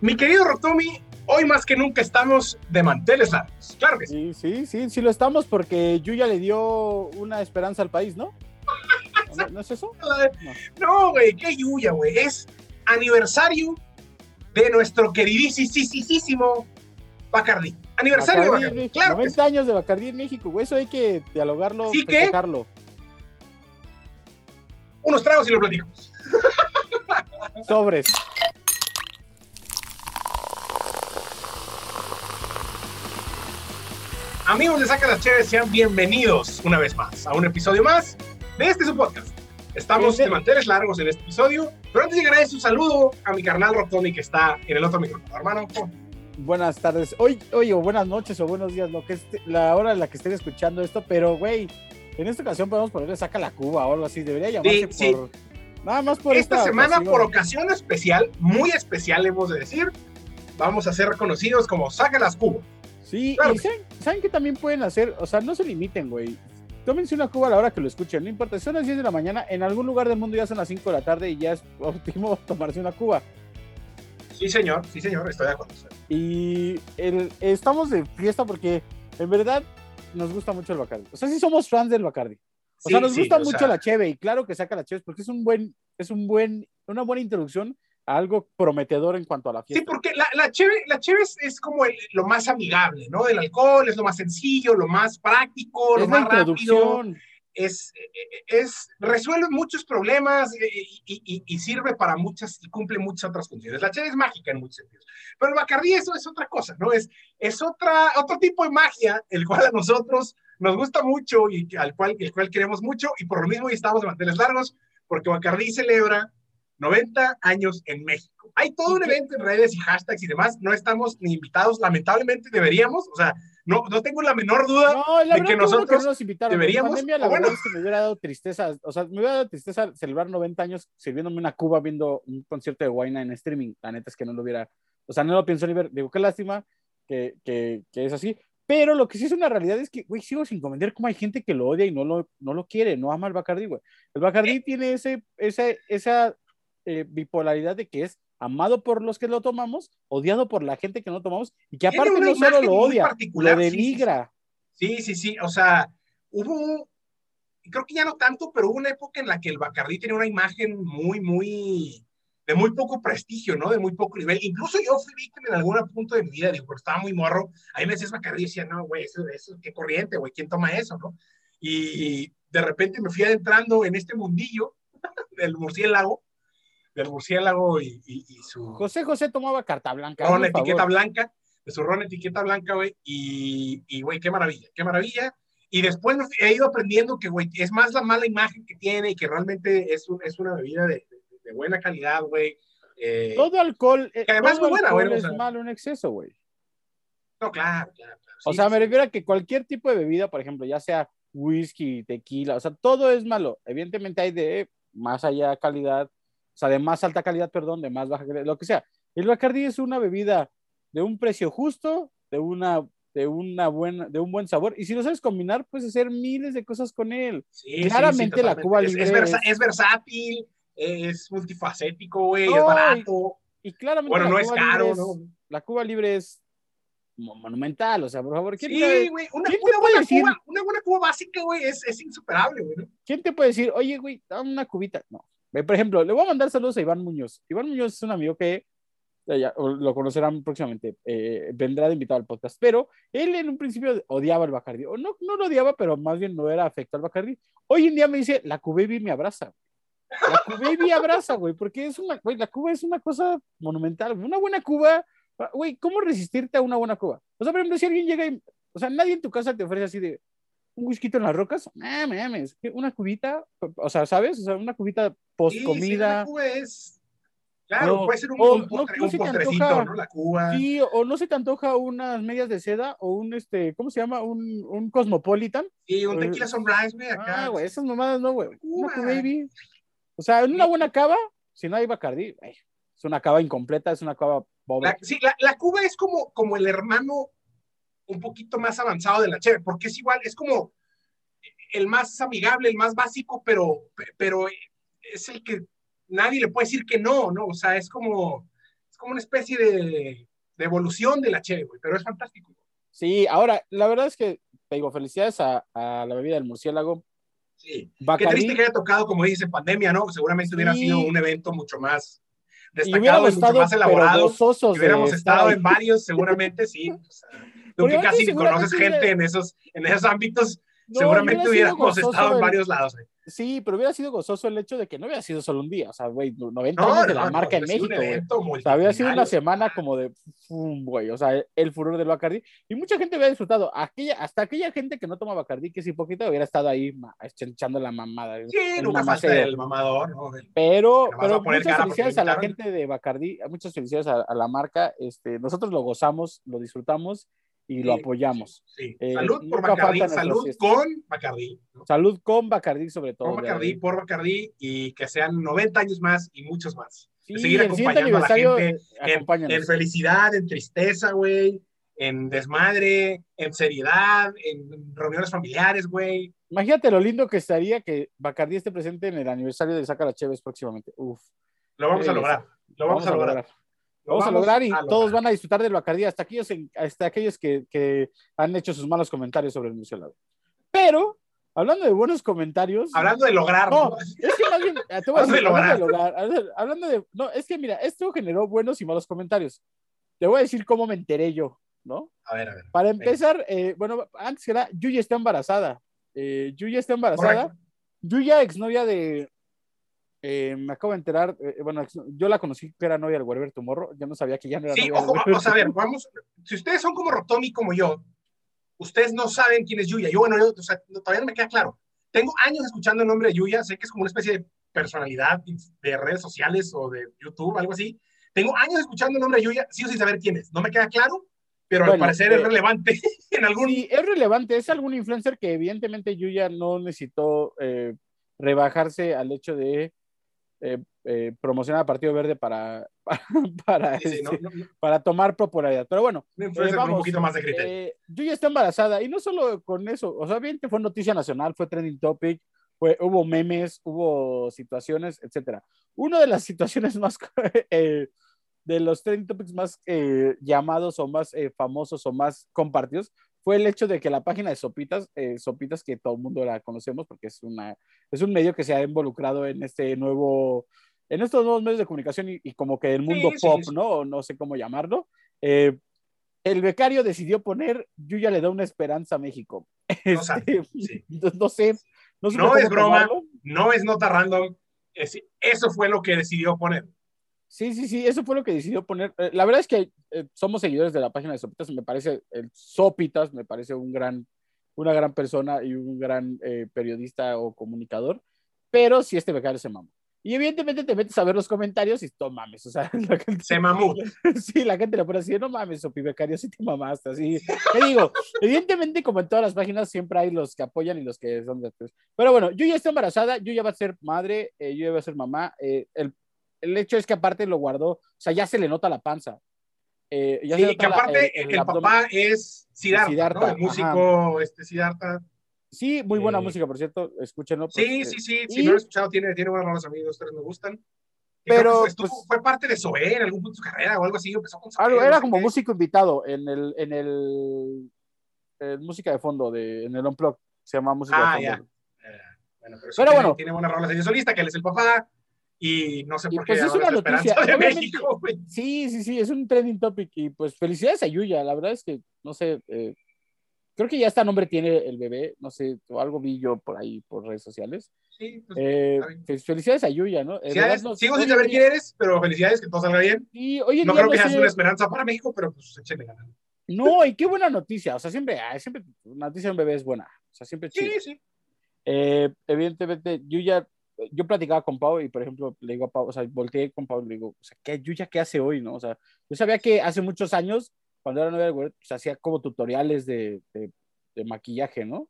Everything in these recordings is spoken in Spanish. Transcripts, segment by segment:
Mi querido Rotomi, hoy más que nunca estamos de manteles largos. Claro que sí. Sí, sí, sí, lo estamos porque Yuya le dio una esperanza al país, ¿no? ¿No, es eso? No, güey, qué Yuya, güey. Es aniversario de nuestro queridísimo Bacardi. Aniversario de Bacardi, claro. 90 años de Bacardi en México, güey. Eso hay que dialogarlo, ¿Sí festejarlo. Unos tragos y lo platicamos. Sobres. Amigos de Saca las Chéves, sean bienvenidos una vez más a un episodio más de este su podcast. Estamos de manteles largos en este episodio, pero antes de llegar a eso, saludo a mi carnal Rotoni que está en el otro micrófono. Hermano, buenas tardes, hoy, hoy o buenas noches o buenos días, lo que es la hora en la que estén escuchando esto, pero güey, en esta ocasión podemos ponerle saca la Cuba o algo así, debería llamarse por nada más por esta, semana por ocasión especial, muy especial hemos de decir, vamos a ser reconocidos como saca las Cubas. Sí, y saben, saben, que también pueden hacer, o sea, no se limiten, güey. Tómense una cuba a la hora que lo escuchen, no importa, son las 10 de la mañana, en algún lugar del mundo ya son las 5 de la tarde y ya es óptimo tomarse una cuba. Sí, señor, sí, señor, estoy de acuerdo. Y el, estamos de fiesta porque en verdad nos gusta mucho el Bacardi. O sea, sí somos fans del Bacardi. O sea, nos gusta mucho la Cheve y claro que saca la Cheve porque es un buen, es un buen, una buena introducción algo prometedor en cuanto a la fiesta. Sí, porque la, la Cheve, la cheve es, como lo más amigable, ¿no? Del alcohol, es lo más sencillo, lo más práctico, lo más rápido es, es, resuelve muchos problemas eh, y, y, sirve para muchas y cumple muchas otras funciones. La chela es mágica en muchos sentidos, pero el Bacardí eso es otra cosa, ¿no? Es, es otra, otro tipo de magia, el cual a nosotros nos gusta mucho y al cual, el cual queremos mucho y por lo mismo estamos de manteles largos, porque Bacardí celebra 90 años en México. Hay todo un evento en redes y hashtags y demás, no estamos ni invitados, lamentablemente deberíamos, o sea, no, no tengo la menor duda de que nosotros que nos invitaron. deberíamos. La pandemia, la verdad es que me hubiera dado tristeza, o sea, me hubiera dado tristeza celebrar 90 años sirviéndome una cuba viendo un concierto de Guayna en streaming. La neta es que no lo hubiera, o sea, no lo pienso ni ver. Digo, qué lástima que, que, que es así. Pero lo que sí es una realidad es que, güey, sigo sin comentar cómo hay gente que lo odia y no lo, no lo quiere, no ama el Bacardi, güey. El Bacardi eh. tiene ese, esa, esa eh, bipolaridad de que es amado por los que lo tomamos, odiado por la gente que no tomamos, y que aparte no solo lo odia, lo denigra. Sí, sí, sí, o sea, hubo, creo que ya no tanto, pero hubo una época en la que el Bacardí tenía una imagen muy, muy, de muy poco prestigio, ¿no? De muy poco nivel. Incluso yo fui víctima en algún punto de mi vida, digo, porque estaba muy morro. Ahí me decías Bacardí y decía, no, güey, eso, eso, qué corriente, güey, ¿quién toma eso, no? Y de repente me fui adentrando en este mundillo del murciélago del murciélago y, su... José José tomaba carta blanca. Ron etiqueta blanca, de su ron etiqueta blanca, güey, y, güey, qué maravilla, qué maravilla. Y después he ido aprendiendo que, güey, es más la mala imagen que tiene y que realmente es, es una bebida de, buena calidad, güey. Eh, todo alcohol, eh, que además es buena, güey. Es malo en exceso, güey. No, claro, claro. o sea, me refiero a que cualquier tipo de bebida, por ejemplo, ya sea whisky, tequila, o sea, todo es malo. Evidentemente hay de más allá calidad, o sea, de más alta calidad, perdón, de más baja calidad, lo que sea. El Bacardi es una bebida de un precio justo, de una de una buena, de un buen sabor. Y si lo sabes combinar, puedes hacer miles de cosas con él. Claramente la Cuba Libre es, es, versátil, es multifacético, güey, es barato. Y, claramente bueno, no es caro, ¿no? La Cuba Libre es monumental, o sea, por favor, ¿quién sí, güey, una, una, buena decir? Cuba, una buena Cuba básica, güey, es, es insuperable, güey. ¿no? ¿Quién te puede decir, oye, güey, dame una cubita? No, por ejemplo, le voy a mandar saludos a Iván Muñoz. Iván Muñoz es un amigo que eh, lo conocerán próximamente, eh, vendrá de invitado al podcast, pero él en un principio odiaba el Bacardi, o no, no lo odiaba, pero más bien no era afecto al Bacardi. Hoy en día me dice, la Cubaby me abraza. La Cubaby abraza, güey, porque es una, güey, la Cuba es una cosa monumental. Una buena Cuba, güey, ¿cómo resistirte a una buena Cuba? O sea, por ejemplo, si alguien llega y, o sea, nadie en tu casa te ofrece así de, un whisky en las rocas, mames, una cubita, o sea, ¿sabes? O sea, una cubita post comida. Sí, es... Claro, puede ser un, o, un, postre, no, un postrecito, ¿no? La Cuba. Sí, o no se te antoja unas medias de seda o un, este, ¿cómo se llama? Un, un Cosmopolitan. Sí, un tequila sunrise, güey, acá. Ah, güey, esas mamadas no, güey. Una baby. O sea, en una buena cava, si no hay Bacardi, es una cava incompleta, es una cava pobre. sí, la, la, Cuba es como, como el hermano un poquito más avanzado de la chévere, porque es igual, es como el más amigable, el más básico, pero, pero es el que nadie le puede decir que no, ¿no? O sea, es como, Es como una especie de, evolución de la cheve, güey, pero es fantástico. Sí, ahora, la verdad es que, te digo, felicidades a, la bebida del murciélago. Sí. Qué triste que haya tocado, como dice, pandemia, ¿no? Seguramente hubiera sido un evento mucho más destacado, y mucho más elaborado. hubiéramos estado en varios, seguramente, sí. Tú que casi conoces gente en esos, en esos ámbitos, seguramente hubiéramos estado en varios lados. Sí, pero hubiera sido gozoso el hecho de que no hubiera sido solo un día, o sea, güey, 90 años de la marca en México, güey. O sea, había sido una semana como de, güey, o sea, el furor del Bacardi. Y mucha gente hubiera disfrutado. Aquella, hasta aquella gente que no toma Bacardi, que es hipócrita, hubiera estado ahí echando la mamada. Sí, nunca falta el mamador, ¿no? pero, pero muchas felicidades a la gente de Bacardi, muchas felicidades a, a la marca. Este, nosotros lo gozamos, lo disfrutamos y lo apoyamos. Sí. Eh, salud por Bacardí, salud con Bacardí. Salud con Bacardí sobre todo. Con Bacardí, por Bacardí y que sean 90 años más y muchos más. seguir acompañando a la gente en, en, felicidad, en tristeza, güey, en desmadre, en seriedad, en reuniones familiares, güey. Imagínate lo lindo que estaría que Bacardí esté presente en el aniversario de Saca la Chévez próximamente. Uf. Lo vamos a lograr. Lo vamos, a lograr vamos, a lograr y todos van a disfrutar del Bacardí, hasta aquellos, hasta aquellos que, que, han hecho sus malos comentarios sobre el murciélago. Pero, hablando de buenos comentarios. Hablando de lograr. No, es que más bien, te voy a decir, hablando de lograr. Hablando de. No, es que mira, esto generó buenos y malos comentarios. Te voy a decir cómo me enteré yo, ¿no? A ver, a ver. Para empezar, eh, bueno, antes que nada, Yuya está embarazada. Eh, Yuya está embarazada. Yuya, exnovia de, eh, me acabo de enterar, eh, bueno, yo la conocí que era novia del Werber Morro, yo no sabía que ya no era sí, novia ojo, vamos a ver, vamos, si ustedes son como Rotomi como yo, ustedes no saben quién es Yuya, yo bueno, yo, o sea, todavía no me queda claro. Tengo años escuchando el nombre de Yuya, sé que es como una especie de personalidad de redes sociales o de YouTube, algo así. Tengo años escuchando el nombre de Yuya, sí o sin saber quién es. No me queda claro, pero al parecer es eh, relevante en algún... Sí, es relevante, es algún influencer que evidentemente Yuya no necesitó rebajarse al hecho de eh, eh, promocionar a Partido Verde para, para, este, para, tomar popularidad. Pero bueno, eh, vamos, un poquito más de criterio. Eh, yo ya estoy embarazada y no solo con eso, o sea, bien fue noticia nacional, fue trending topic, fue, hubo memes, hubo situaciones, etcétera. Una de las situaciones más de los trending topics más llamados o más famosos o más compartidos fue el hecho de que la página de Sopitas, eh, Sopitas que todo el mundo la conocemos porque es, una, es un medio que se ha involucrado en este nuevo, en estos nuevos medios de comunicación y, como que el mundo pop, ¿no? No sé cómo llamarlo. Eh, el becario decidió poner, yo ya le da una esperanza a México. No, este, no sé. No, no es broma, no es nota random. eso fue lo que decidió poner. Sí, sí, sí, eso fue lo que decidió poner. Eh, la verdad es que eh, somos seguidores de la página de Sopitas, me parece, el Sopitas me parece un gran, una gran persona y un gran eh, periodista o comunicador, pero si este becario se mamó. Y evidentemente te metes a ver los comentarios y no mames, o sea, la gente, se mamó. Sí, la gente le pone así, no mames, Sopi Becario, sí te mamaste, así. Te digo, evidentemente como en todas las páginas siempre hay los que apoyan y los que son después. Pero bueno, yo ya estoy embarazada, yo ya voy a ser madre, yo ya voy a ser mamá. el el hecho es que aparte lo guardó, o sea, ya se le nota la panza. Eh, sí, que aparte el, papá es Siddhartha, el músico este Siddhartha. Sí, muy buena eh, música, por cierto, escúchenlo. Sí, pues, sí, sí, si no lo he escuchado, tiene, tiene buenas rolas amigos, ustedes me gustan. Pero pues, fue parte de Zoé en algún punto de su carrera o algo así, empezó con algo, Era como músico invitado en el, en el, música de fondo, de, en el Unplug, se llama música ah, de fondo. Ya. bueno, pero, tiene, bueno, tiene buenas rolas de solista, que él es el papá, y no sé por qué. Pues es una noticia. De México, sí, sí, sí, es un trending topic y pues felicidades a Yuya, la verdad es que, no sé, eh, creo que ya este nombre tiene el bebé, no sé, o algo vi yo por ahí, por redes sociales. Sí, pues, eh, felicidades a Yuya, ¿no? sigo sin saber quién eres, pero felicidades, que todo salga bien. Y, oye, no creo que sea una esperanza para México, pero pues échenle ganas. No, y qué buena noticia, o sea, siempre, siempre una noticia de un bebé es buena, o sea, siempre chido. Sí, sí. Eh, evidentemente, Yuya yo platicaba con Pau y, por ejemplo, le digo a Pau, o sea, volteé con Pau y le digo, o sea, ¿qué Yuya qué hace hoy, no? O sea, yo sabía que hace muchos años, cuando era novia del güey, pues hacía como tutoriales de, de, de, maquillaje, ¿no?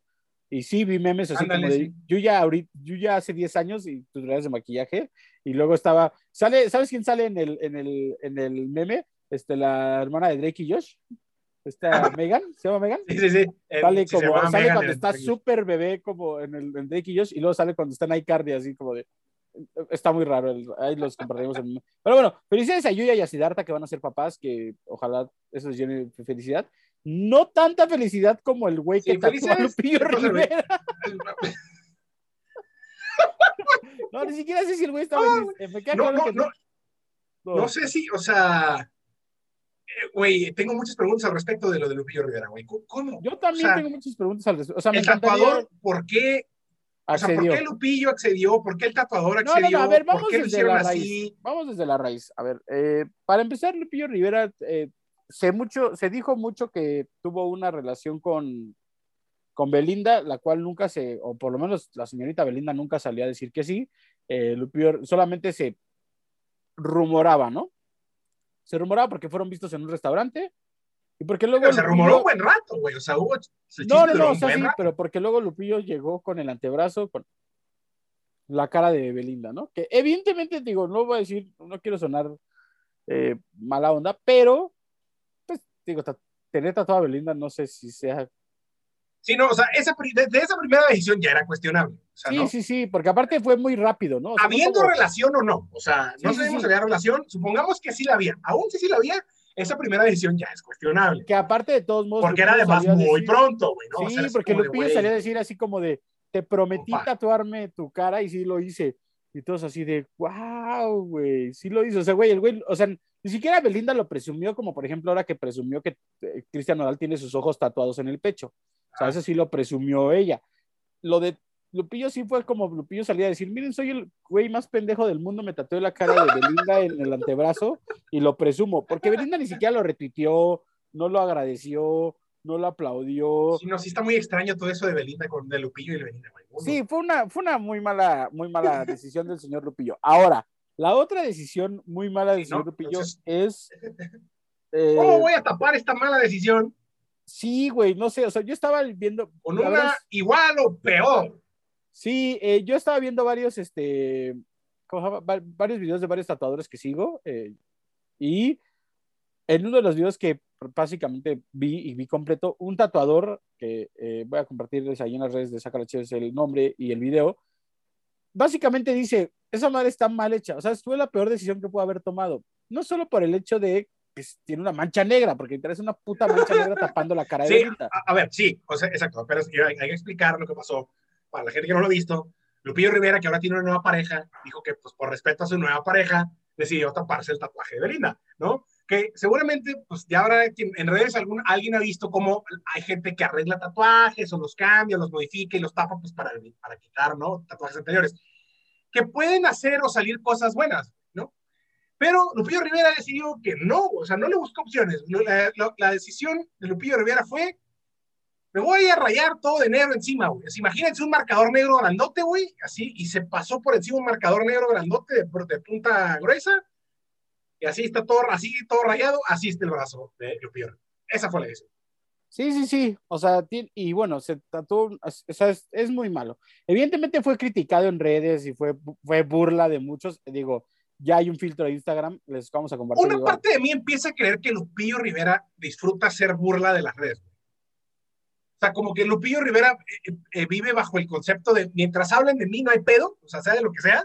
Y sí, vi memes así como de, Yuya, ahorita, Yuya hace 10 años y tutoriales de maquillaje, y luego estaba, sale, ¿sabes quién sale en el, en el, en el meme? Este, la hermana de Drake y Josh. Esta Megan, ¿se llama Megan? Sí, sí, sí. Sale, como, sale cuando está súper bebé, como en el en Drake y Josh, y luego sale cuando está en iCardi, así como de. está muy raro, ahí los compartiremos. En... Pero bueno, felicidades a Yuya y a Siddhartha que van a ser papás, que ojalá eso les llene felicidad. No tanta felicidad como el güey que sí, tatuó a Lupillo Rivera. no, ni siquiera sé si el güey está no, no, no, no, no, sé si, o sea, eh, güey, tengo muchas preguntas al respecto de lo de Lupillo Rivera, güey. ¿Cómo? Yo también tengo muchas preguntas al respecto. O sea, el tatuador, ¿por qué o sea, ¿por qué Lupillo accedió? ¿Por qué el tatuador accedió? No, no, a ver, vamos desde la raíz. Vamos desde la raíz. A ver, eh, para empezar, Lupillo Rivera, eh, se, mucho, se dijo mucho que tuvo una relación con, con Belinda, la cual nunca se, o por lo menos la señorita Belinda nunca salía a decir que sí. Eh, Lupillo solamente se rumoraba, ¿no? Se rumoraba porque fueron vistos en un restaurante, y porque luego. se rumoró un buen rato, güey. O sea, hubo. No, no, no, o sea, sí, pero porque luego Lupillo llegó con el antebrazo, con la cara de Belinda, ¿no? Que evidentemente, digo, no voy a decir, no quiero sonar eh, mala onda, pero, pues, digo, tener tatuada Belinda, no sé si sea. Sí, no, o sea, esa, de, esa primera decisión ya era cuestionable. sí, sí, sí, porque aparte fue muy rápido, ¿no? Habiendo relación o no, o sea, no sabemos si había relación, supongamos que sí la había, aún si sí la había, esa primera decisión ya es cuestionable. Que aparte de todos modos. Porque era además muy pronto, güey, ¿no? Sí, porque Lupillo salía a decir así como de, te prometí tatuarme tu cara y sí lo hice. Y todos así de, wow, güey, sí lo hizo. O sea, güey, el güey, o sea, ni siquiera Belinda lo presumió, como por ejemplo ahora que presumió que eh, Cristian Nodal tiene sus ojos tatuados en el pecho. O sea, eso sí lo presumió ella. Lo de Lupillo sí fue como Lupillo salía a decir, miren, soy el güey más pendejo del mundo, me tatué la cara de Belinda en el antebrazo y lo presumo, porque Belinda ni siquiera lo retuiteó, no lo agradeció, no lo aplaudió. Sí, no, sí está muy extraño todo eso de Belinda con de Lupillo y Belinda. Sí, fue una, fue una muy mala, muy mala decisión del señor Lupillo. Ahora, la otra decisión muy mala del señor Lupillo es... ¿Cómo voy a tapar esta mala decisión? Sí, güey, no sé, o sea, yo estaba viendo... Con una igual o peor. Sí, eh, yo estaba viendo varios, este, varios videos de varios tatuadores que sigo eh, y en uno de los videos que básicamente vi y vi completo, un tatuador que eh, voy a compartirles ahí en las redes de es el nombre y el video, básicamente dice, esa madre está mal hecha, o sea, fue la peor decisión que pudo haber tomado, no solo por el hecho de que tiene una mancha negra, porque traes una puta mancha negra tapando la cara de sí, a, ver, sí, o sea, exacto, pero hay, hay que explicar lo que pasó para la gente que no lo ha visto, Lupillo Rivera, que ahora tiene una nueva pareja, dijo que pues por respeto a su nueva pareja, decidió taparse el tatuaje de Belinda, ¿no? Que seguramente, pues ya ahora en redes algún, alguien ha visto cómo hay gente que arregla tatuajes o los cambia, los modifica y los tapa pues para, para quitar, ¿no? Tatuajes anteriores. Que pueden hacer o salir cosas buenas. Pero Lupillo Rivera decidió que no, o sea, no le buscó opciones. La, decisión de Lupillo Rivera fue me voy a rayar todo de negro encima, güey. imagínense un marcador negro grandote, güey, así, y se pasó por encima un marcador negro grandote de, punta gruesa, y así está todo, así todo rayado, así está el brazo de Lupillo. Esa fue la decisión. Sí, sí, sí. O sea, y bueno, se trató, o sea, es, muy malo. Evidentemente fue criticado en redes y fue, fue burla de muchos. Digo, ya hay un filtro de Instagram, les vamos a compartir. Una parte de mí empieza a creer que Lupillo Rivera disfruta ser burla de las redes. O sea, como que Lupillo Rivera eh, eh, vive bajo el concepto de mientras hablen de mí no hay pedo, o sea, sea de lo que sea.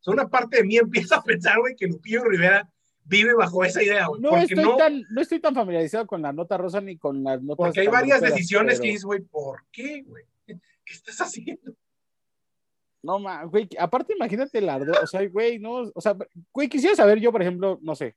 O sea, una parte de mí empieza a pensar, güey, que Lupillo Rivera vive bajo esa idea, güey. No estoy, tan, no estoy tan familiarizado con la nota rosa ni con las notas. Porque hay varias decisiones que dices, güey, ¿por qué, güey? ¿Qué estás haciendo? No, ma, güey, aparte imagínate el ardo, o sea, güey, no, o sea, güey, quisiera saber yo, por ejemplo, no sé,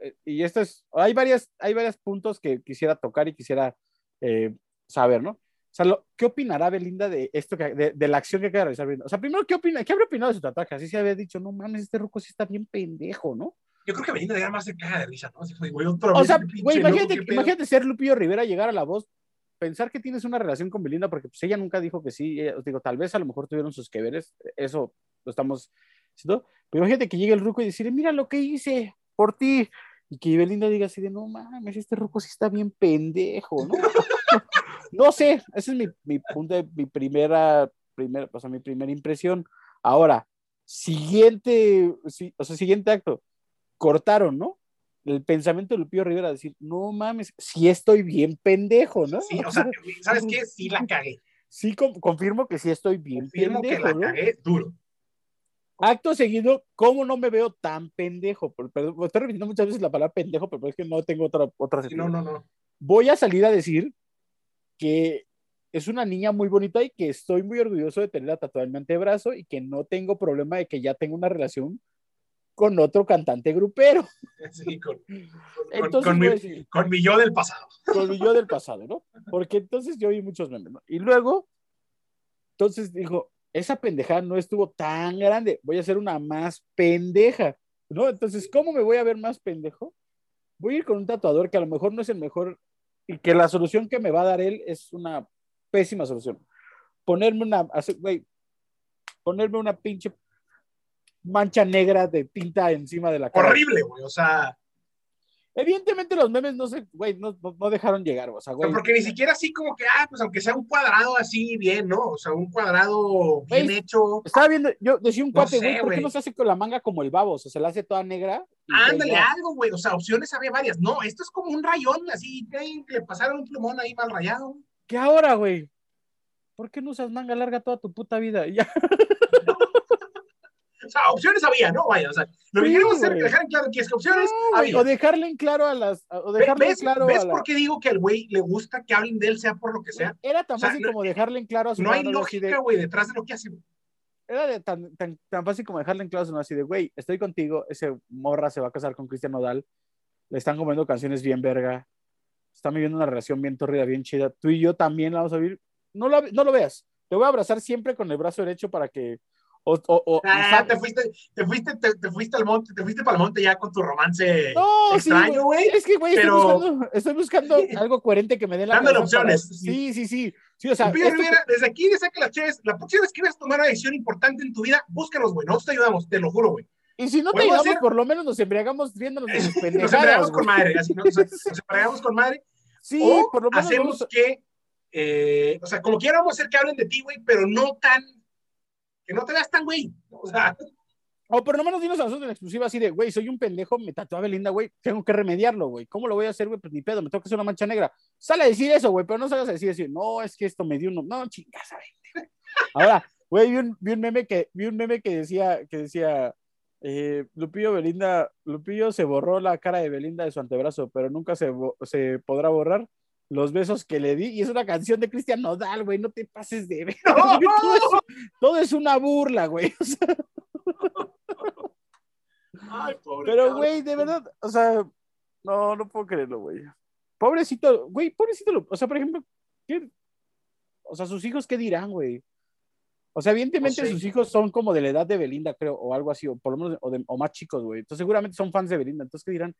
eh, y esto es, hay varias, hay varios puntos que quisiera tocar y quisiera eh, saber, ¿no? O sea, ¿qué opinará Belinda de esto, que, de, la acción que acaba de realizar Belinda? O sea, primero, ¿qué opina? ¿Qué habría opinado de su tatuaje? Así se había dicho, no mames, este ruco sí está bien pendejo, ¿no? Yo creo que Belinda era más de caja de risa, ¿no? Así fue, güey, otro o sea, güey, imagínate, imagínate ser Lupillo Rivera, llegar a la voz, pensar que tienes una relación con Belinda, porque pues ella nunca dijo que sí, eh, digo, tal vez a lo mejor tuvieron sus que veres, eso lo estamos diciendo, pero imagínate que llegue el ruco y decirle, mira lo que hice por ti, y que Belinda diga así de, no mames, este ruco sí está bien pendejo, ¿no? no sé, ese es mi, mi punto, de, mi primera, primera, o sea, mi primera impresión. Ahora, siguiente, o sea, siguiente acto, cortaron, ¿no? El pensamiento de Lupillo Rivera, decir, no mames, sí estoy bien pendejo, ¿no? Sí, o sea, ¿sabes qué? Sí la cagué. Sí, confirmo que sí estoy bien confirmo pendejo. que la cagué duro. Acto seguido, ¿cómo no me veo tan pendejo? Perdón, estoy repitiendo muchas veces la palabra pendejo, pero es que no tengo otra, otra No, no, no. Voy a salir a decir que es una niña muy bonita y que estoy muy orgulloso de tenerla tatuada en mi antebrazo y que no tengo problema de que ya tenga una relación con otro cantante grupero. Sí, con, con, mi, yo del pasado. Con mi yo del pasado, ¿no? Porque entonces yo vi muchos memes, ¿no? Y luego, entonces dijo, esa pendejada no estuvo tan grande, voy a hacer una más pendeja, ¿no? Entonces, ¿cómo me voy a ver más pendejo? Voy a ir con un tatuador que a lo mejor no es el mejor y que la solución que me va a dar él es una pésima solución. Ponerme una, güey, ponerme una pinche mancha negra de tinta encima de la cara. Horrible, güey, o sea, Evidentemente los memes no se, güey, no, no, dejaron llegar, o sea, güey. Porque ni siquiera así como que, ah, pues aunque sea un cuadrado así bien, ¿no? O sea, un cuadrado bien hecho. Estaba viendo, yo decía un cuate, güey, ¿por qué no se hace con la manga como el babo? O sea, se la hace toda negra. Ándale, algo, güey, o sea, opciones había varias. No, esto es como un rayón, así, que le pasaron un plumón ahí mal rayado. ¿Qué ahora, güey? ¿Por qué no usas manga larga toda tu puta vida? Ya. O sea, opciones había, ¿no? Vaya, o sea, lo que queremos hacer es dejar en claro que es que opciones había. O dejarle en claro a las. O dejarle ¿Ves, claro ¿ves por qué digo que al güey le gusta que hablen de él, sea por lo que sea? Era tan fácil como dejarle en claro a su No hay lógica, güey, detrás de lo que hace. Era de tan, tan, tan, fácil como dejarle en claro a su así de, güey, estoy contigo, ese morra se va a casar con Cristian Nodal, le están comiendo canciones bien verga, están viviendo una relación bien torrida, bien chida, tú y yo también la vamos a vivir. No lo, no lo veas, te voy a abrazar siempre con el brazo derecho para que o, o, ah, te fuiste, te fuiste, te, fuiste al monte, te fuiste para el monte ya con tu romance extraño, güey. es que, güey, estoy buscando, algo coherente que me dé la Dándole opciones. Sí, sí, sí. sí o sea, desde aquí le saca las chaves. La próxima vez que vas a tomar una decisión importante en tu vida, búscalos, güey. Nosotros te ayudamos, te lo juro, güey. Y si no te ayudamos, por lo menos nos embriagamos viéndonos de sus pendejadas. Nos embriagamos con madre, así, ¿no? nos, embriagamos con madre. Sí, por lo menos. Hacemos que, eh, o sea, como quiera vamos a hacer que hablen de ti, güey, pero no tan que no te veas tan güey. O sea. O por lo menos dinos a nosotros en exclusiva así de, güey, soy un pendejo, me tatué a Belinda, güey, tengo que remediarlo, güey. ¿Cómo lo voy a hacer, güey? Pues ni pedo, me tengo que hacer una mancha negra. Sale a decir eso, güey, pero no salgas a decir, decir, no, es que esto me dio uno. No, chingas, güey. Ahora, güey, vi un, vi un, meme que, vi un meme que decía, que decía, eh, Lupillo Belinda, Lupillo se borró la cara de Belinda de su antebrazo, pero nunca se, se podrá borrar los besos que le di. Y es una canción de Cristian Nodal, güey. No te pases de ver. Todo, es, una burla, güey. Pero, güey, de verdad, o sea, no, no puedo creerlo, güey. Pobrecito, güey, pobrecito. O sea, por ejemplo, ¿qué? O sea, sus hijos, ¿qué dirán, güey? O sea, evidentemente sus hijos son como de la edad de Belinda, creo, o algo así, o por lo menos, o, o más chicos, güey. Entonces, seguramente son fans de Belinda. Entonces, ¿qué dirán?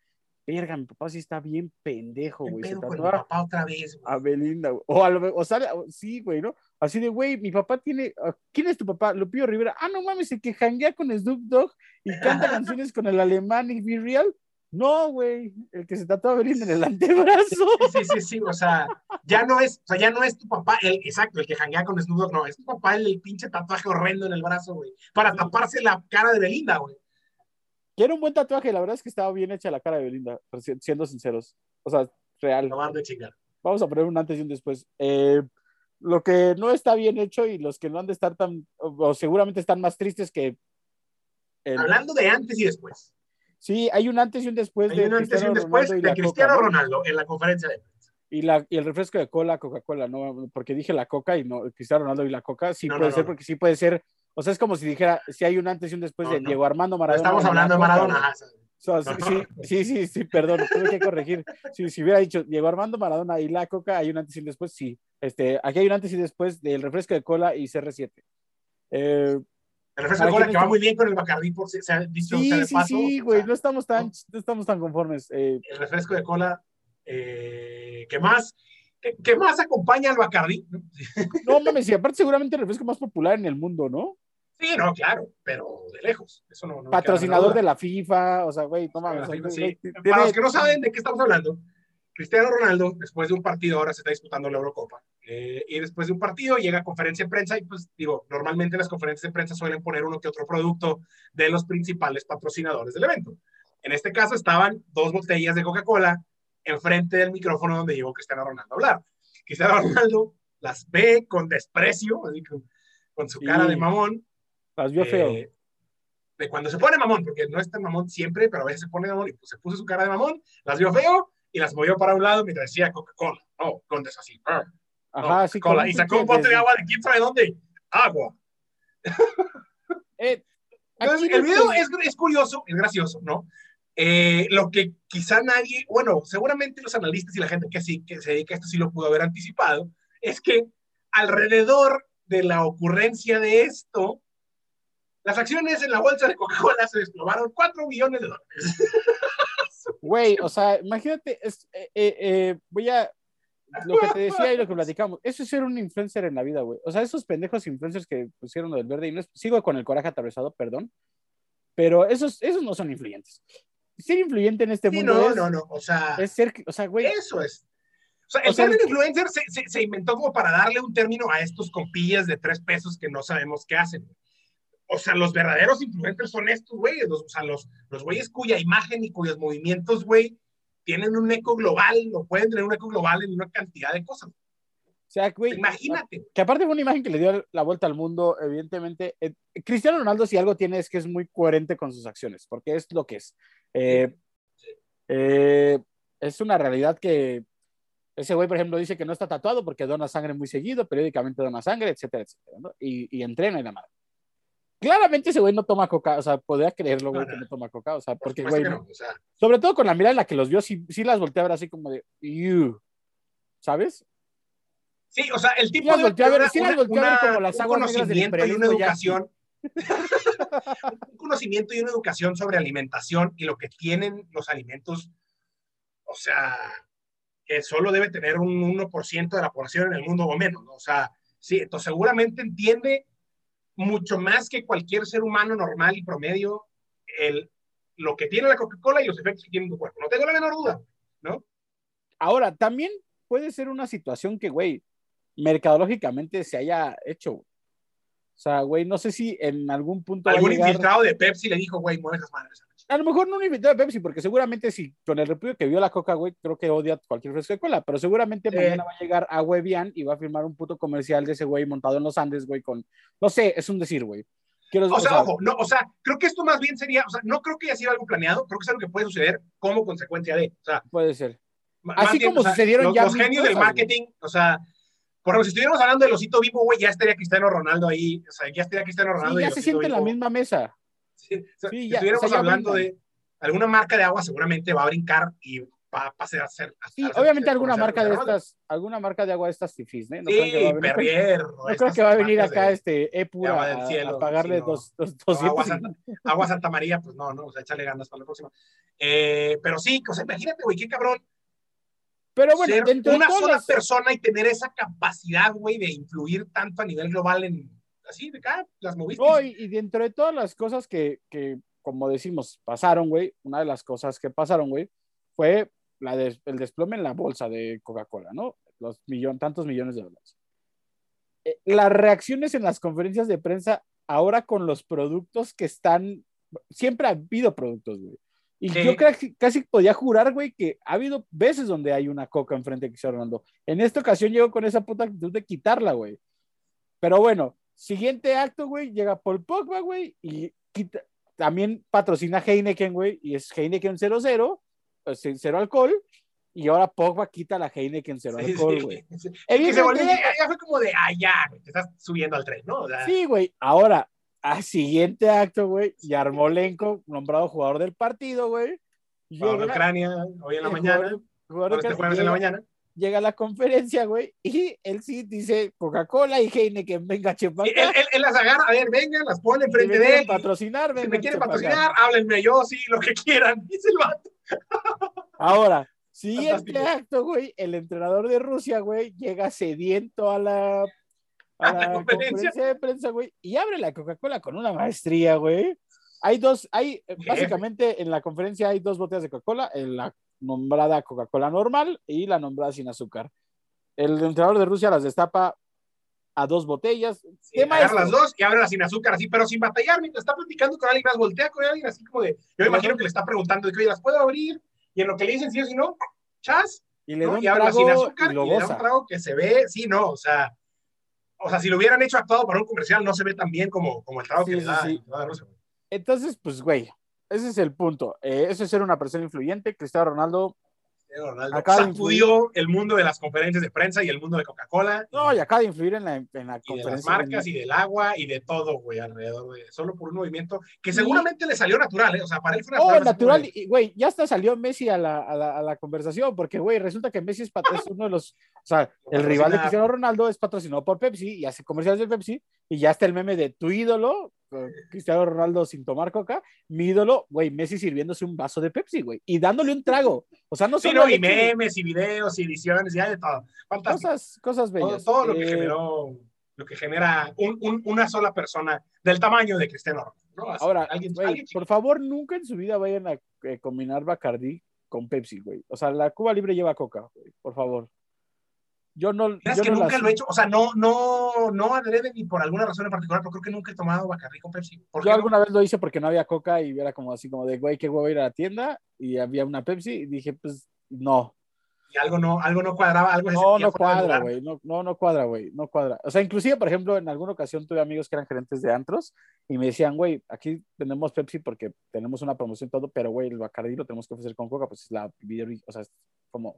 Verga, mi papá sí está bien pendejo, güey. Se con mi papá otra vez, güey. A Belinda, güey. O, a lo, o sale, sí, güey, ¿no? Así de, güey, mi papá tiene, ah, ¿quién es tu papá? Lupillo Rivera. Ah, no mames, el que janguea con Snoop Dogg y canta canciones con el alemán y Be Real. No, güey, el que se tatúa a Belinda en el antebrazo. Sí, sí, sí, o sea, ya no es, o sea, ya no es tu papá, el, exacto, el que janguea con Snoop Dogg, no, es tu papá el, el pinche tatuaje horrendo en el brazo, güey, para taparse la cara de Belinda, güey. Quiero un buen tatuaje, la verdad es que estaba bien hecha la cara de Belinda, siendo sinceros. O sea, real. Vamos a poner un antes y un después. Eh, lo que no está bien hecho y los que no han de estar tan, o seguramente están más tristes que... Hablando de antes y después. Sí, hay un antes y un después hay de un antes y un después de Cristiano Ronaldo en la conferencia de prensa. Y, la, y el refresco de cola, Coca-Cola, no, porque dije la coca y no, Cristiano Ronaldo y la coca, sí puede ser, porque sí puede ser o sea, es como si dijera, si hay un antes y un después de Diego Armando Maradona. estamos hablando de Maradona. sí, sí, sí, perdón, tuve que corregir. Si, si hubiera dicho Diego Armando Maradona y la coca, hay un antes y un después, sí. Este, aquí hay un antes y después del refresco de cola y CR7. Eh, el refresco de cola que va muy bien con el Bacardí, por si se ha visto sí, sí, sí, güey, no estamos tan, no estamos tan conformes. Eh. el refresco de cola, eh, ¿qué más? ¿Qué, más acompaña al Bacardí? No mames, y aparte seguramente el refresco más popular en el mundo, ¿no? Sí, no, claro, pero de lejos. Eso no, Patrocinador de la FIFA, o sea, güey, toma. Para los que no saben de qué estamos hablando, Cristiano Ronaldo, después de un partido, ahora se está disputando la Eurocopa. Eh, y después de un partido llega a conferencia de prensa y pues digo, normalmente las conferencias de prensa suelen poner uno que otro producto de los principales patrocinadores del evento. En este caso estaban dos botellas de Coca-Cola enfrente del micrófono donde llegó Cristiano Ronaldo a hablar. Cristiano Ronaldo las ve con desprecio, con, su cara de mamón, las vio feo. Eh, de cuando se pone mamón, porque no es tan mamón siempre, pero a veces se pone mamón y pues se puso su cara de mamón, las vio feo y las movió para un lado mientras decía Coca-Cola. No, con así. Ajá, sí, Cola. Y sacó un bote de agua de quién sabe dónde. Agua. Eh, Entonces, el video es, es, curioso, es gracioso, ¿no? Eh, lo que quizá nadie, bueno, seguramente los analistas y la gente que, sí, que se dedica a esto sí lo pudo haber anticipado, es que alrededor de la ocurrencia de esto, las acciones en la bolsa de Coca-Cola se desplomaron 4 millones de dólares. Güey, o sea, imagínate, es, eh, eh, voy a, lo que te decía y lo que platicamos, eso es ser un influencer en la vida, güey. O sea, esos pendejos influencers que pusieron lo del verde y no sigo con el coraje atravesado, perdón, pero esos, esos no son influyentes. Ser influyente en este mundo no, es, no, no, o sea, es ser, o sea, güey. Eso es. O sea, el término influencer se, se, se, inventó como para darle un término a estos compillas de tres pesos que no sabemos qué hacen. O sea, los verdaderos influencers son estos güeyes, o sea, los, los güeyes cuya imagen y cuyos movimientos, güey, tienen un eco global, no pueden tener un eco global en una cantidad de cosas. O sea, güey, imagínate. Que aparte fue una imagen que le dio la vuelta al mundo, evidentemente. Eh, Cristiano Ronaldo, si algo tiene, es que es muy coherente con sus acciones, porque es lo que es. Eh, eh, es una realidad que ese güey, por ejemplo, dice que no está tatuado porque dona sangre muy seguido, periódicamente dona sangre, etcétera, etcétera, ¿no? y, y, entrena y la madre. Claramente ese güey no toma coca, o sea, podría creerlo, güey, no, no. que no toma coca, o sea, porque, güey, no, o sea... sobre todo con la mirada en la que los vio, sí, sí las volteé a ver así como de, you, ¿sabes? Sí, o sea, el tipo sí las volteé a ver, sí las volteé a ver como las aguas negras del y una educación, un conocimiento y una educación sobre alimentación y lo que tienen los alimentos, o sea, que solo debe tener un 1% de la población en el mundo o menos, ¿no? O sea, sí, entonces seguramente entiende mucho más que cualquier ser humano normal y promedio el, lo que tiene la Coca-Cola y los efectos que tiene en tu cuerpo. No tengo la menor duda, ¿no? Ahora, también puede ser una situación que, güey, mercadológicamente se haya hecho. O sea, güey, no sé si en algún punto. Algún llegar... infiltrado de Pepsi le dijo, güey, mueve esas madres. A lo mejor no un invitado de Pepsi, porque seguramente si con el repudio que vio la Coca, güey, creo que odia cualquier fresco de cola, pero seguramente eh. mañana va a llegar a Webian y va a firmar un puto comercial de ese güey montado en los Andes, güey, con, no sé, es un decir, güey. Quiero, o, o, sea, sea, ojo, no, o sea, creo que esto más bien sería, o sea, no creo que haya sido algo planeado, creo que es algo que puede suceder como consecuencia de, o sea. Puede ser. Así bien, como o sea, sucedieron los, ya. Los genios del marketing, o sea, por ejemplo, si estuviéramos hablando del osito vivo, güey, ya estaría Cristiano Ronaldo ahí, o sea, ya estaría Cristiano Ronaldo. Sí, ya se siente en la misma mesa. Sí, o sea, sí, si ya, estuviéramos o sea, hablando de alguna marca de agua seguramente va a brincar y va a pasar a ser. A sí, obviamente alguna marca de estas, alguna marca de agua de estas ¿eh? No sí, Perrier. No creo que va a venir acá este Epura a, cielo, a, pagarle dos, dos, dos no, agua, Santa, agua, Santa, María, pues no, no, o sea, échale ganas para la próxima. Eh, pero sí, o sea, imagínate, güey, qué cabrón. Pero bueno, ser una sola las... persona y tener esa capacidad, güey, de influir tanto a nivel global en así de acá, las movidas. Oh, y, y, dentro de todas las cosas que, que como decimos, pasaron, güey, una de las cosas que pasaron, güey, fue la de, el desplome en la bolsa de Coca-Cola, ¿no? Los millón, tantos millones de dólares. Eh, las reacciones en las conferencias de prensa ahora con los productos que están, siempre ha habido productos, güey. Y sí. yo que casi podía jurar, güey, que ha habido veces donde hay una coca enfrente de Cristiano Ronaldo. En esta ocasión llegó con esa puta actitud de quitarla, güey. Pero bueno, siguiente acto, güey, llega Paul Pogba, güey, y quita, también patrocina Heineken, güey, y es Heineken 00, cero alcohol, y ahora Pogba quita la Heineken cero sí, alcohol, güey. Sí, sí. se volvió, ya, ya, fue como de, ah, ya, güey, te estás subiendo al tren, ¿no? O sea, sí, güey, ahora, al siguiente acto, güey, Yarmolenko, nombrado jugador del partido, güey. Jugador de Ucrania, hoy en la mañana. Jugador, jugador este en la mañana llega a la conferencia, güey, y él sí dice Coca-Cola y Heineken, venga, chepa. Él, él, él, las agarra, a ver, venga, las pone enfrente si de él. patrocinar, Si me quieren patrocinar, háblenme yo, sí, lo que quieran, dice el vato. Ahora, siguiente acto, güey, el entrenador de Rusia, güey, llega sediento a la, a, a la, la conferencia? conferencia de prensa, güey, y abre la Coca-Cola con una maestría, güey. Hay dos, hay, básicamente en la conferencia hay dos botellas de Coca-Cola, en la nombrada Coca-Cola normal y la nombrada sin azúcar. El entrenador de Rusia las destapa a dos botellas. Sí, agarra las dos y abre las sin azúcar, así, pero sin batallar. Mientras está platicando con alguien, más voltea con alguien, así como de. Yo me imagino que le está preguntando de que, oye, ¿las puedo abrir? Y en lo que le dicen sí o sí no, chas. Y le ¿no? y abre trago sin azúcar y y le da un trago que se ve, sí, no, o sea. O sea, si lo hubieran hecho actuado para un comercial, no se ve tan bien como, como el trago Sí, que sí, le da. sí. Entonces, pues, güey, ese es el punto. Eh, eso es ser una persona influyente. Cristiano Ronaldo Ronaldo sacudió el mundo de las conferencias de prensa y el mundo de Coca-Cola. No, y acaba de influir en la, en la y de las marcas y del agua y de todo, güey, alrededor de solo por un movimiento que seguramente le salió natural, ¿eh? O sea, para él fue natural. Oh, natural, güey, ya hasta salió Messi a la, a la, a la conversación, porque, güey, resulta que Messi es, uno de los, o sea, el rival de Cristiano Ronaldo es patrocinado por Pepsi y hace comerciales de Pepsi y ya está el meme de tu ídolo Cristiano Ronaldo sin tomar coca, mi ídolo, güey, Messi sirviéndose un vaso de Pepsi, güey, y dándole un trago. O sea, no solo. y memes, y videos, y ediciones, y hay de todo. Cosas, cosas bellas. Todo, lo que eh, generó, lo que genera una sola persona del tamaño de Cristiano Ronaldo. Ahora, ¿alguien, por favor, nunca en su vida vayan a eh, combinar Bacardi con Pepsi, güey. O sea, la Cuba Libre lleva coca, güey, por favor. Yo no. Es que nunca lo he hecho, o sea, no, no, no adrede ni por alguna razón en particular, pero creo que nunca he tomado Bacardi con Pepsi. Yo alguna vez lo hice porque no había coca y era como así, como de, güey, qué huevo ir a la tienda y había una Pepsi y dije, pues, no. Y algo no, algo no cuadraba, algo No, no cuadra, güey, no, no, no cuadra, güey, no cuadra. O sea, inclusive, por ejemplo, en alguna ocasión tuve amigos que eran gerentes de antros y me decían, güey, aquí tenemos Pepsi porque tenemos una promoción todo, pero, güey, el Bacardi lo tenemos que ofrecer con coca, pues es la o sea, es como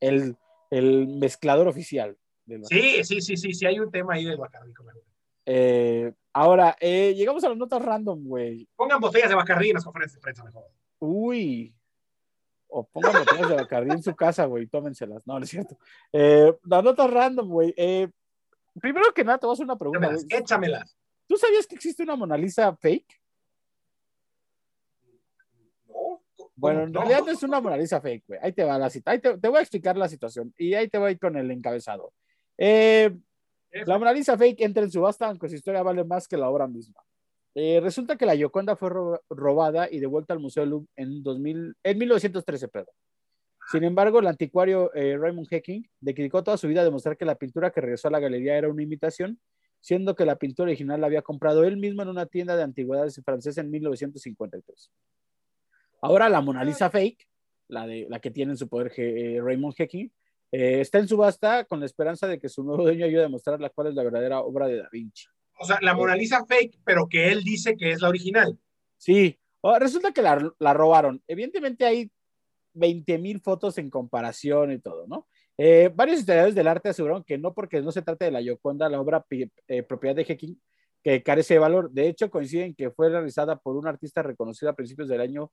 el el mezclador oficial. Sí, sí, sí, sí, sí, hay un tema ahí del Bacardi. Eh, ahora, eh, llegamos a las notas random, güey. Pongan botellas de Bacardi en las conferencias de prensa mejor. Uy. O pongan botellas de Bacardi en su casa, güey, tómenselas. No, no es cierto. Eh, las notas random, güey. Eh, primero que nada, te voy a hacer una pregunta. Échamelas. ¿Tú sabías que existe una Mona Lisa fake? Bueno, en realidad no es una Mona Lisa fake, güey. Ahí te va la cita. Ahí te, voy a explicar la situación y ahí te voy con el encabezado. Eh, la Mona Lisa fake entra en subasta, aunque su historia vale más que la obra misma. Eh, resulta que la Gioconda fue robada y devuelta al Museo Louvre en, 2000, en 1913, perdón. Sin embargo, el anticuario eh, Raymond Hecking dedicó toda su vida a demostrar que la pintura que regresó a la galería era una imitación, siendo que la pintura original la había comprado él mismo en una tienda de antigüedades francesa en 1953. Ahora la Mona Lisa Fake, la, de, la que tiene en su poder eh, Raymond Hecking, eh, está en subasta con la esperanza de que su nuevo dueño ayude a demostrar la cual es la verdadera obra de Da Vinci. O sea, la Mona Lisa Fake, pero que él dice que es la original. Sí, resulta que la, la robaron. Evidentemente hay 20 mil fotos en comparación y todo, ¿no? Eh, varios historiadores del arte aseguraron que no porque no se trate de la Gioconda, la obra propiedad de Hecking, que carece de valor. De hecho, coinciden que fue realizada por un artista reconocido a principios del año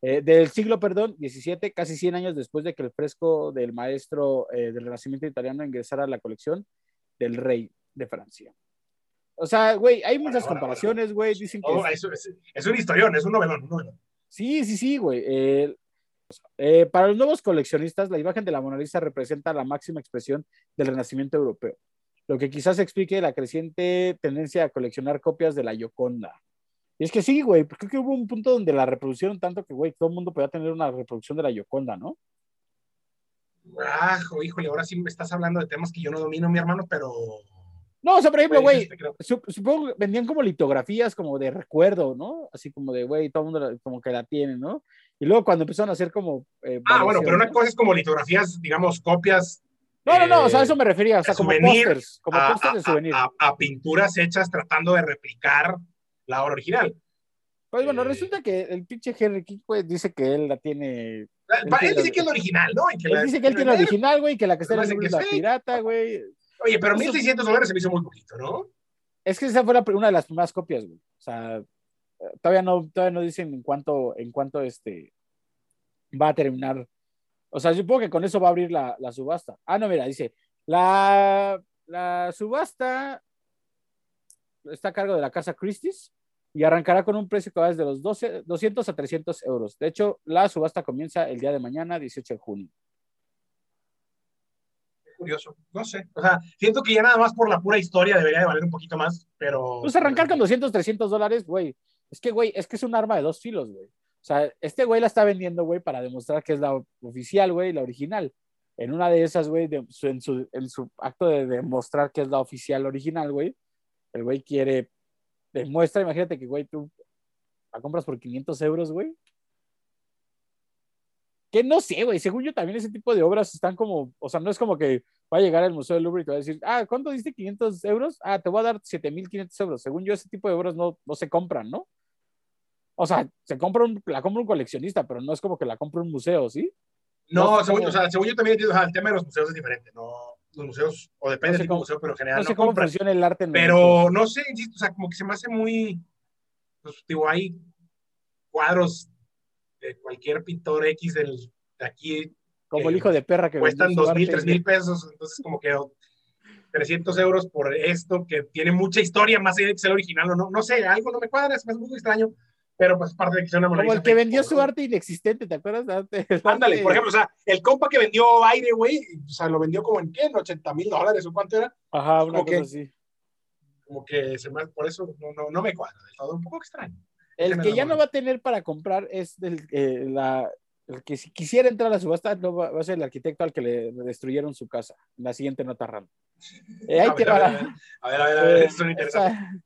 eh, del siglo, perdón, 17, casi 100 años después de que el fresco del maestro eh, del Renacimiento italiano ingresara a la colección del rey de Francia. O sea, güey, hay muchas comparaciones, güey. Dicen que. es, es, un historión, es un novelón, Sí, sí, sí, güey. Eh, para los nuevos coleccionistas, la imagen de la Mona Lisa representa la máxima expresión del Renacimiento europeo, lo que quizás explique la creciente tendencia a coleccionar copias de la Gioconda. Y es que sí, güey, creo que hubo un punto donde la reproducieron tanto que, güey, todo el mundo podía tener una reproducción de la Yoconda, ¿no? Ah, híjole, ahora sí me estás hablando de temas que yo no domino, mi hermano, pero... No, o sea, por ejemplo, güey, supongo que vendían como litografías como de recuerdo, ¿no? Así como de, güey, todo el mundo como que la tiene, ¿no? Y luego cuando empezaron a hacer como... Eh, ah, bueno, pero una cosa es como litografías, digamos, copias no, no, no, o sea, a eso me refería, o sea, como pósters, como pósters de souvenir. a, pinturas hechas tratando de replicar la obra original. Pues bueno, eh, resulta que el pinche Henry King, pues, dice que él la tiene. Él, dice que es la original, ¿no? él dice que él tiene la original, güey, que la que está en el es la pirata, güey. Oye, pero 1600 dólares se me hizo muy poquito, ¿no? Es que esa fue una de las primeras copias, güey. O sea, todavía no, todavía no dicen en cuánto, en cuánto este va a terminar. O sea, supongo que con eso va a abrir la, la subasta. Ah, no, mira, dice, la, la subasta está a cargo de la casa Christie's y arrancará con un precio que va desde los 12, 200 a 300 euros. De hecho, la subasta comienza el día de mañana, 18 de junio. curioso, no sé. O sea, siento que ya nada más por la pura historia debería de valer un poquito más, pero... Pues arrancar con 200, 300 dólares, güey. Es que, güey, es que es un arma de dos filos, güey. O sea, este güey la está vendiendo, güey, para demostrar que es la oficial, güey, la original. En una de esas, güey, en su, en su acto de demostrar que es la oficial original, güey, el güey quiere, demuestra, imagínate que, güey, tú la compras por 500 euros, güey. Que no sé, güey, según yo también ese tipo de obras están como, o sea, no es como que va a llegar al Museo del Louvre y te va a decir, ah, ¿cuánto diste 500 euros? Ah, te voy a dar 7500 euros. Según yo, ese tipo de obras no, no se compran, ¿no? O sea, se compra un, la compra un coleccionista, pero no es como que la compra un museo, ¿sí? No, según, o sea, según yo también o sea, el tema de los museos es diferente, no los museos, o depende del museo, pero en general no sé cómo funciona el arte. En pero no sé, o sea, como que se me hace muy, pues, digo, hay cuadros de cualquier pintor X del, de aquí. Como el hijo de perra que cuestan dos mil, tres mil pesos, entonces como que 300 euros por esto que tiene mucha historia más allá de que sea el original o no, no sé, algo no me cuadra, es muy extraño pero pues parte de que sea una Como el que vendió su arte inexistente, ¿te acuerdas? Ándale, por ejemplo, o sea, el compa que vendió aire, güey, o sea, lo vendió como en qué, en 80 mil dólares o cuánto era. Ajá, una cosa así. Como que se me, por eso no, no, no me cuadra todo, un poco extraño. El que ya no va a tener para comprar es el, eh, la, el que si quisiera entrar a la subasta no va, a ser el arquitecto al que le destruyeron su casa. La siguiente nota random. Eh, ahí a, ver, a, ver, a, ver, a ver, a ver, esto es interesante.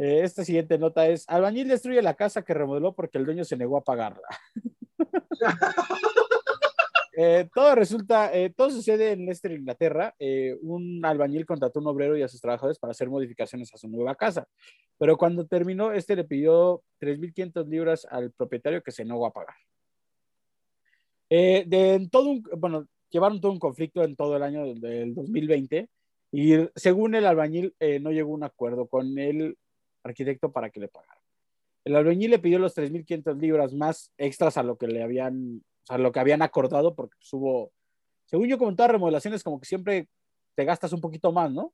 Eh, esta siguiente nota es, albañil destruye la casa que remodeló porque el dueño se negó a pagarla. Eh, todo resulta, eh, todo sucede en Leicester, Inglaterra. un albañil contrató a un obrero y a sus trabajadores para hacer modificaciones a su nueva casa. Pero cuando terminó, este le pidió 3.500 libras al propietario que se negó a pagar. de todo un, bueno, llevaron todo un conflicto en todo el año del 2020 y según el albañil no llegó a un acuerdo con el arquitecto para que le pagara. El albañil le pidió los 3.500 libras más extras a lo que le habían, o sea, lo que habían acordado, porque subo, pues, según yo, como en todas remodelaciones, como que siempre te gastas un poquito más, ¿no?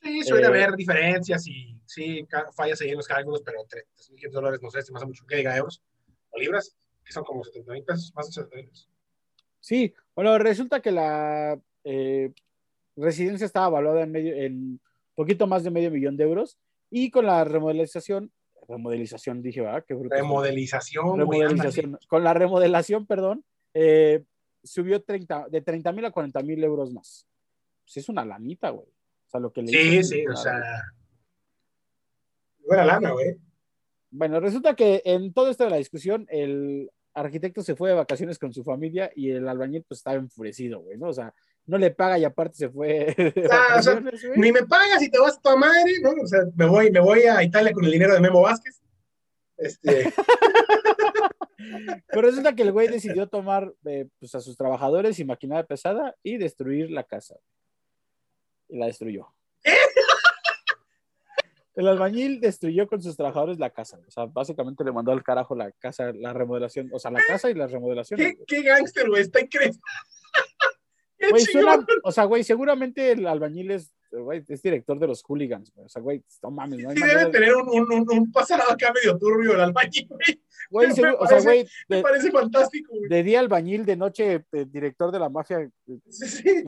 Sí, suele eh, haber diferencias y sí, fallas ahí en los cálculos, pero 3.500 dólares, no sé, si más mucho que diga euros o libras, que son como 70 mil pesos, más de 70 mil pesos. Sí, bueno, resulta que la eh, residencia estaba evaluada en, medio, en poquito más de medio millón de euros y con la remodelización, remodelización dije, ¿verdad? remodelización, remodelización. con la remodelación, perdón, eh, subió 30, de 30 mil a 40 mil euros más. Pues es una lanita, güey. O sea, lo que le Sí, sí, o sea. Buena lana, güey. Bueno, resulta que en todo esto de la discusión, el arquitecto se fue de vacaciones con su familia y el albañil pues estaba enfurecido, güey, ¿no? O sea, no le paga y aparte se fue. Ah, o sea, ni me pagas y te vas a tu madre, ¿no? O sea, me voy, me voy a Italia con el dinero de Memo Vázquez. Este. Pero resulta que el güey decidió tomar eh, pues, a sus trabajadores y maquinaria pesada y destruir la casa. Y la destruyó. El albañil destruyó con sus trabajadores la casa. O sea, básicamente le mandó al carajo la casa, la remodelación, o sea, la casa y la remodelación. ¿Qué, qué gángster, güey? Está increíble o sea, güey, seguramente el albañil es, es director de los hooligans, O sea, güey, no mames. No sí, debe tener un, un, un, pasado acá medio turbio el albañil, güey. Güey, o sea, güey. Me parece fantástico, güey. De día albañil, de noche eh, director de la mafia eh,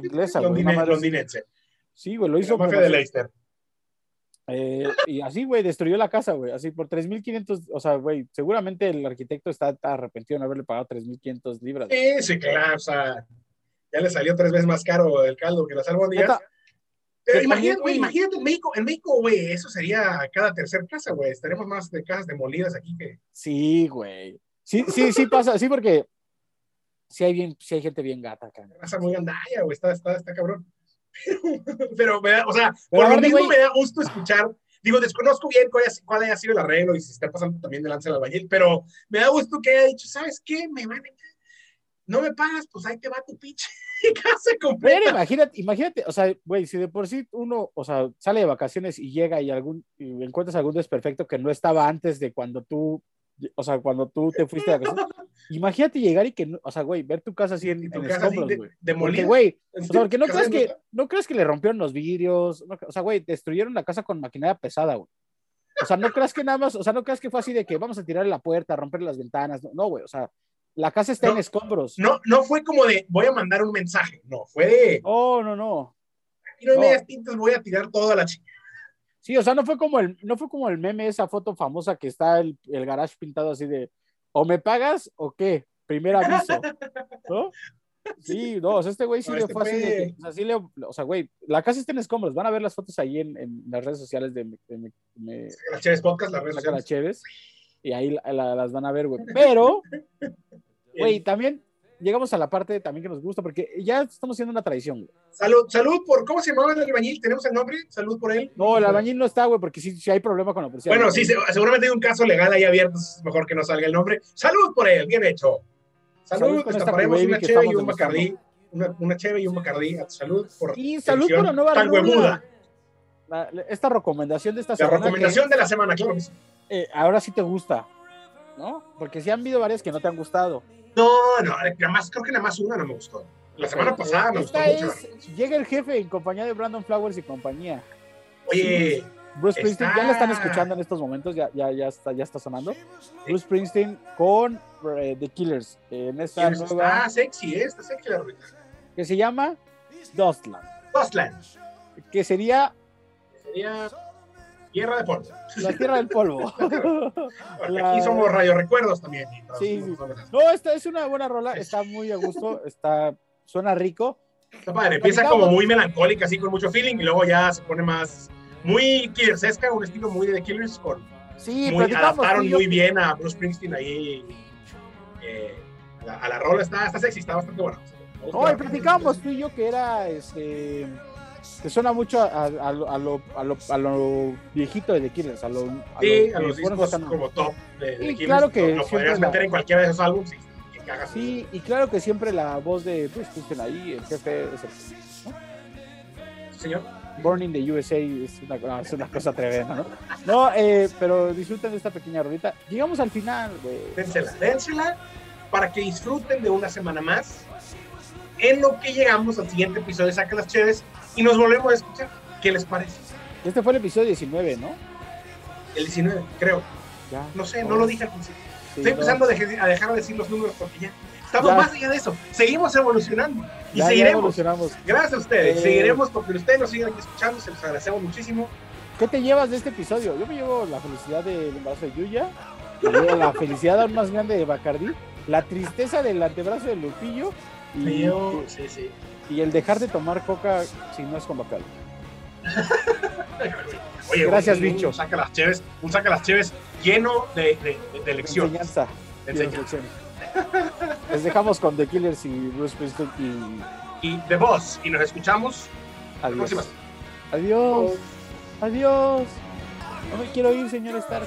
inglesa, güey. Londinense. Sí, güey, lo hizo. La mafia de Leicester. Eh, y así, güey, destruyó la casa, güey. Así por 3.500, o sea, güey, seguramente el arquitecto está, está arrepentido de no haberle pagado 3.500 libras. Sí, sí, claro, o sea, ya le salió tres veces más caro el caldo que las albóndigas. Pero imagínate, güey, imagínate en México, en México, güey, eso sería cada tercer casa, güey. Estaremos más de casas demolidas aquí que. Sí, güey. Sí, sí, sí pasa, sí, porque sí hay bien, sí hay gente bien gata acá. Pasa muy andalla, güey, está, está, está cabrón. Pero, me da, o sea, por lo mismo me da gusto escuchar. Digo, desconozco bien cuál, cuál, haya sido el arreglo y si está pasando también delante del albañil, pero me da gusto que haya dicho, ¿sabes qué? Me van a no me pagas, pues ahí te va tu pinche casa completa. Pero imagínate, imagínate, o sea, güey, si de por sí uno, o sea, sale de vacaciones y llega y algún y encuentras algún desperfecto que no estaba antes de cuando tú, o sea, cuando tú te fuiste de vacaciones. imagínate llegar y que, o sea, güey, ver tu casa así en, en escombros, güey. De, porque, güey, o sea, porque no crees que, no crees que le rompieron los vidrios, o sea, güey, destruyeron la casa con maquinaria pesada, güey. O sea, no creas que nada más, o sea, no creas que fue así de que vamos a tirar la puerta, romper las ventanas, no, güey, o sea, la casa está en escombros. No, no fue como de voy a mandar un mensaje, no, fue de. Oh, no, no. Aquí no hay medias tintas, voy a tirar toda la chica. Sí, o sea, no fue como el, no fue como el meme, esa foto famosa que está el, el garage pintado así de o me pagas o qué, primer aviso. ¿No? Sí, no, o sea, este güey sí le este fue así de, o sea, sí le, o sea, güey, la casa está en escombros, van a ver las fotos ahí en, en las redes sociales de, de, las Chévez Podcast, las redes sociales. y ahí las van a ver, güey. Pero Güey, también llegamos a la parte también que nos gusta, porque ya estamos haciendo una tradición. Salud, salud por, ¿cómo se llamaba el albañil? ¿Tenemos el nombre? Salud por él. No, el albañil no está, güey, porque si sí hay problema con la policía. Bueno, sí, seguramente hay un caso legal ahí abierto, es mejor que no salga el nombre. Salud por él, bien hecho. Salud, salud destaparemos una cheve y un bacardí. Una, una cheve y un bacardí. Salud por Y salud por la nueva tan huevuda. esta recomendación de esta semana. La recomendación de la semana, claro que sí. Eh, ahora sí te gusta, ¿no? Porque sí han habido varias que no te han gustado. No, no, nada más, creo que nada más una no me gustó. La semana pasada me gustó mucho. llega el jefe en compañía de Brandon Flowers y compañía. Oye. Bruce Springsteen, ya lo están escuchando en estos momentos, ya, ya, ya, está, ya está sonando. Bruce Springsteen con eh, The Killers. En esta nueva. Está sexy, ¿eh? está sexy la ruina. Que se llama Dustland. Dustland. Que sería. Sería Tierra de polvo. La tierra del polvo. Aquí somos radio recuerdos también. Sí, sí. No, esta es una buena rola, está muy a gusto, está, suena rico. Está padre, empieza como muy melancólica, así con mucho feeling, y luego ya se pone más, muy Killersesca, un estilo muy de The Killers, con, sí, muy, adaptaron muy bien a Bruce Springsteen ahí, eh, a, la, rola, está, está sexy, está bastante bueno. Hoy platicamos tú y yo que era, este que suena mucho a, a, lo, a, lo, a, lo, viejito de The Killers, a lo, sí, a los discos como top de, The Killers. Claro que lo, podrías meter en cualquiera de esos álbumes y, Sí, y claro que siempre la voz de pues ahí, el jefe es el, ¿no? Señor. Born in the USA es una, es una cosa tremenda, ¿no? No, eh, pero disfruten de esta pequeña rodita. Llegamos al final, güey. Dénsela, dénsela para que disfruten de una semana más. En lo que llegamos al siguiente episodio de Saca las Cheves y nos volvemos a escuchar. ¿Qué les parece? Este fue el episodio 19, ¿no? El 19, creo. Ya. No sé, no lo dije al principio. Estoy empezando a dejar de decir los números porque ya estamos más allá de eso. Seguimos evolucionando y seguiremos. Gracias a ustedes. Eh, seguiremos porque ustedes nos siguen aquí escuchando. Se los agradecemos muchísimo. ¿Qué te llevas de este episodio? Yo me llevo la felicidad del embarazo de Yuya, me llevo la felicidad más grande de Bacardi, la tristeza del antebrazo de Lupillo y, sí, sí y el dejar de tomar coca si no es con. Oye, Gracias, bicho. Un saca las cheves, un saca las cheves lleno de, de, de, lecciones. Enseñanza. enseñanza. Les dejamos con The Killers y Bruce Springsteen y... y The Boss. Y nos escuchamos. Adiós. Adiós. Adiós. No me quiero ir, señor Stark.